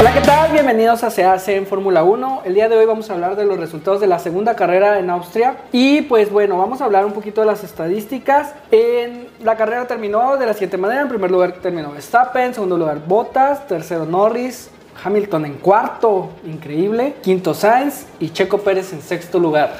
Hola, ¿qué tal? Bienvenidos a Se hace en Fórmula 1. El día de hoy vamos a hablar de los resultados de la segunda carrera en Austria. Y pues bueno, vamos a hablar un poquito de las estadísticas. En la carrera terminó de la siguiente manera. En primer lugar terminó Verstappen, en segundo lugar Bottas, tercero Norris, Hamilton en cuarto, increíble, quinto Sainz y Checo Pérez en sexto lugar.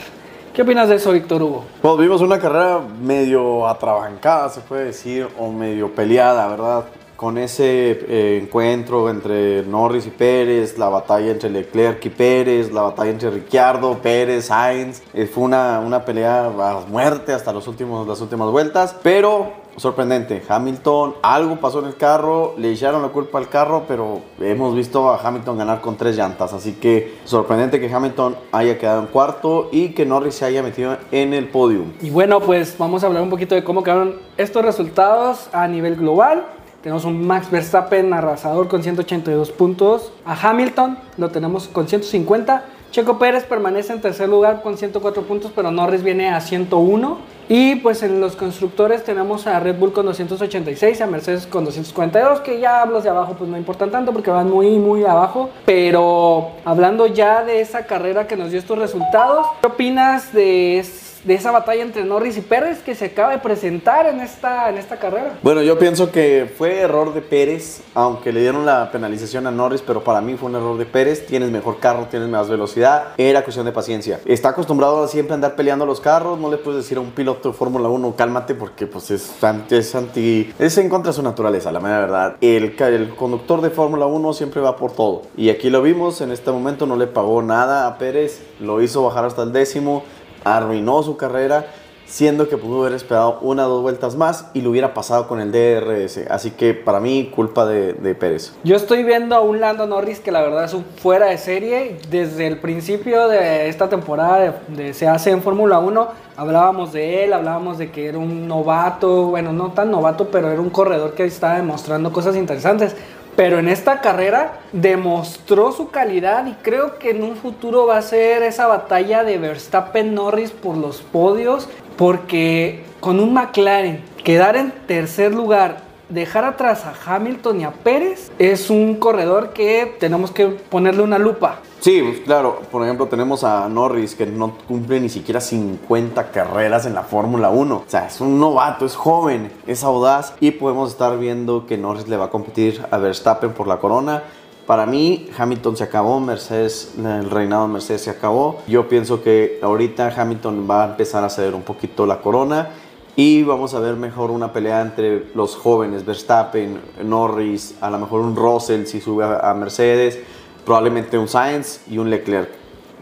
¿Qué opinas de eso, Víctor Hugo? Pues vimos una carrera medio atrabancada, se puede decir, o medio peleada, ¿verdad? Con ese eh, encuentro entre Norris y Pérez, la batalla entre Leclerc y Pérez, la batalla entre Ricciardo, Pérez, Sainz. Eh, fue una, una pelea a muerte hasta los últimos, las últimas vueltas, pero sorprendente. Hamilton, algo pasó en el carro, le echaron la culpa al carro, pero hemos visto a Hamilton ganar con tres llantas. Así que sorprendente que Hamilton haya quedado en cuarto y que Norris se haya metido en el podium. Y bueno, pues vamos a hablar un poquito de cómo quedaron estos resultados a nivel global. Tenemos un Max Verstappen arrasador con 182 puntos. A Hamilton lo tenemos con 150. Checo Pérez permanece en tercer lugar con 104 puntos, pero Norris viene a 101. Y pues en los constructores tenemos a Red Bull con 286, a Mercedes con 242, que ya los de abajo pues no importan tanto porque van muy muy abajo. Pero hablando ya de esa carrera que nos dio estos resultados, ¿qué opinas de de esa batalla entre Norris y Pérez que se acaba de presentar en esta, en esta carrera. Bueno, yo pienso que fue error de Pérez, aunque le dieron la penalización a Norris, pero para mí fue un error de Pérez. Tienes mejor carro, tienes más velocidad, era cuestión de paciencia. Está acostumbrado a siempre andar peleando los carros, no le puedes decir a un piloto de Fórmula 1, cálmate, porque pues es es anti, es en contra de su naturaleza, la mera verdad. El, el conductor de Fórmula 1 siempre va por todo. Y aquí lo vimos, en este momento no le pagó nada a Pérez, lo hizo bajar hasta el décimo arruinó su carrera, siendo que pudo haber esperado una o dos vueltas más y lo hubiera pasado con el DRS. Así que para mí, culpa de, Pérez. Yo estoy viendo a un Lando Norris que la verdad es un fuera de serie. Desde el principio de esta temporada de, Se hace en Fórmula 1, hablábamos de él, hablábamos de que era un novato, bueno, no tan novato, pero era un corredor que estaba demostrando cosas interesantes pero en esta carrera demostró su calidad y creo que en un futuro va a ser esa batalla de Verstappen-Norris por los podios, porque con un McLaren quedar en tercer lugar dejar atrás a Hamilton y a Pérez es un corredor que tenemos que ponerle una lupa. Sí, claro. Por ejemplo, tenemos a Norris que no cumple ni siquiera 50 carreras en la Fórmula 1. O sea, es un novato, es joven, es audaz y podemos estar viendo que Norris le va a competir a Verstappen por la corona. Para mí, Hamilton se acabó, Mercedes, el reinado de Mercedes se acabó. Yo pienso que ahorita Hamilton va a empezar a ceder un poquito la corona y vamos a ver mejor una pelea entre los jóvenes, Verstappen, Norris, a lo mejor un Russell si sube a Mercedes, probablemente un Sainz y un Leclerc.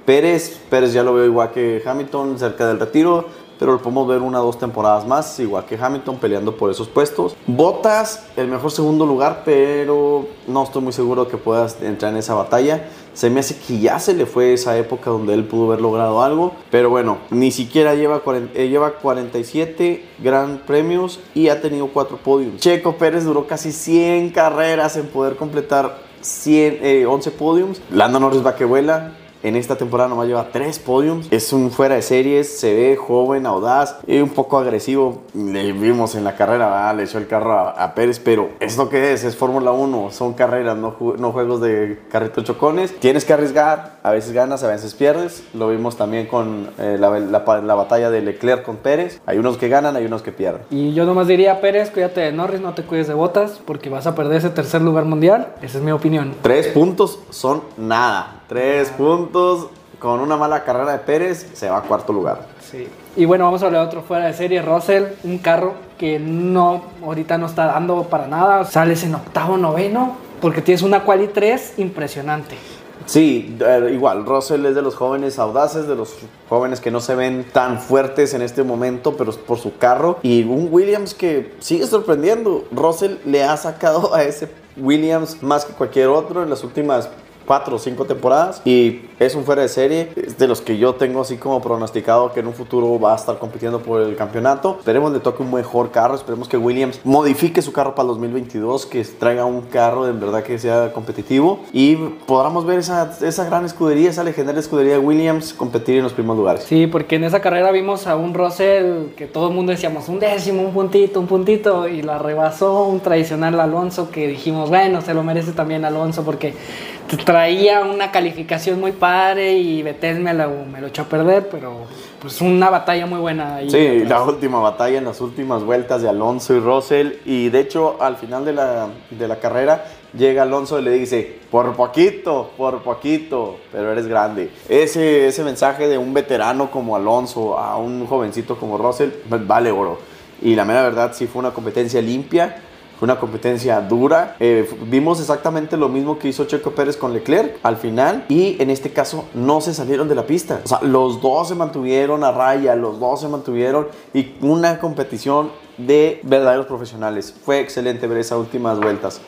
Pérez, Pérez ya lo veo igual que Hamilton cerca del retiro, pero lo podemos ver una o dos temporadas más, igual que Hamilton peleando por esos puestos. Bottas, el mejor segundo lugar, pero no estoy muy seguro que puedas entrar en esa batalla. Se me hace que ya se le fue esa época donde él pudo haber logrado algo. Pero bueno, ni siquiera lleva, eh, lleva 47 gran premios y ha tenido 4 podios. Checo Pérez duró casi 100 carreras en poder completar 100, 11 podiums. Lando Norris va que vuela. En esta temporada nomás lleva tres podiums. Es un fuera de series, se ve joven, audaz, y un poco agresivo. Le vimos en la carrera, le echó el carro a, Pérez, pero es lo que es, es Fórmula 1, son carreras, no, no juegos de carritos chocones. Tienes que arriesgar, a veces ganas, a veces pierdes. Lo vimos también con eh, la, la, batalla de Leclerc con Pérez. Hay unos que ganan, hay unos que pierden. Y yo nomás diría, Pérez, cuídate de Norris, no te cuides de botas, porque vas a perder ese tercer lugar mundial. Esa es mi opinión. Tres puntos son nada. Tres puntos con una mala carrera de Pérez, se va a cuarto lugar. Sí. Y bueno, vamos a hablar de otro fuera de serie, Russell, un carro que no, ahorita no está dando para nada. Sales en octavo, noveno, porque tienes una quali 3 impresionante. Sí, eh, igual, Russell es de los jóvenes audaces, de los jóvenes que no se ven tan fuertes en este momento, pero es por su carro. Y un Williams que sigue sorprendiendo. Russell le ha sacado a ese Williams más que cualquier otro en las últimas cuatro o cinco temporadas y es un fuera de serie. Es de los que yo tengo así como pronosticado que en un futuro va a estar compitiendo por el campeonato. Esperemos le toque un mejor carro. Esperemos que Williams modifique su carro para el 2022, que traiga un carro de verdad que sea competitivo y podamos ver esa, esa gran escudería, esa legendaria escudería de Williams competir en los primeros lugares. Sí, porque en esa carrera vimos a un Russell que todo el mundo decíamos un décimo, un puntito, un puntito y la rebasó un tradicional Alonso que dijimos, bueno, se lo merece también Alonso porque traía una calificación muy padre y Betel me lo, me lo echó a perder, pero pues una batalla muy buena. Ahí sí, la última batalla en las últimas vueltas de Alonso y Russell y de hecho al final de la, de la carrera llega Alonso y le dice, por poquito, por poquito, pero eres grande. Ese, ese mensaje de un veterano como Alonso a un jovencito como Russell, pues, vale oro. Y la mera verdad sí fue una competencia limpia, fue una competencia dura. Eh, vimos exactamente lo mismo que hizo Checo Pérez con Leclerc al final y en este caso no se salieron de la pista. O sea, los dos se mantuvieron a raya, los dos se mantuvieron y una competición de verdaderos profesionales. Fue excelente ver esas últimas vueltas.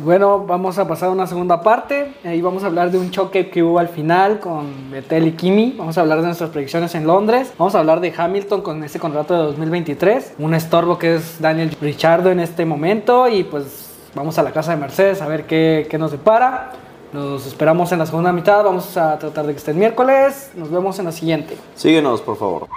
Bueno, vamos a pasar a una segunda parte. Ahí vamos a hablar de un choque que hubo al final con Vettel y Kimi. Vamos a hablar de nuestras predicciones en Londres. Vamos a hablar de Hamilton con ese contrato de 2023. Un estorbo que es Daniel Richardo en este momento. Y pues vamos a la casa de Mercedes a ver qué, qué nos depara. Nos esperamos en la segunda mitad. Vamos a tratar de que esté el miércoles. Nos vemos en la siguiente. Síguenos, por favor.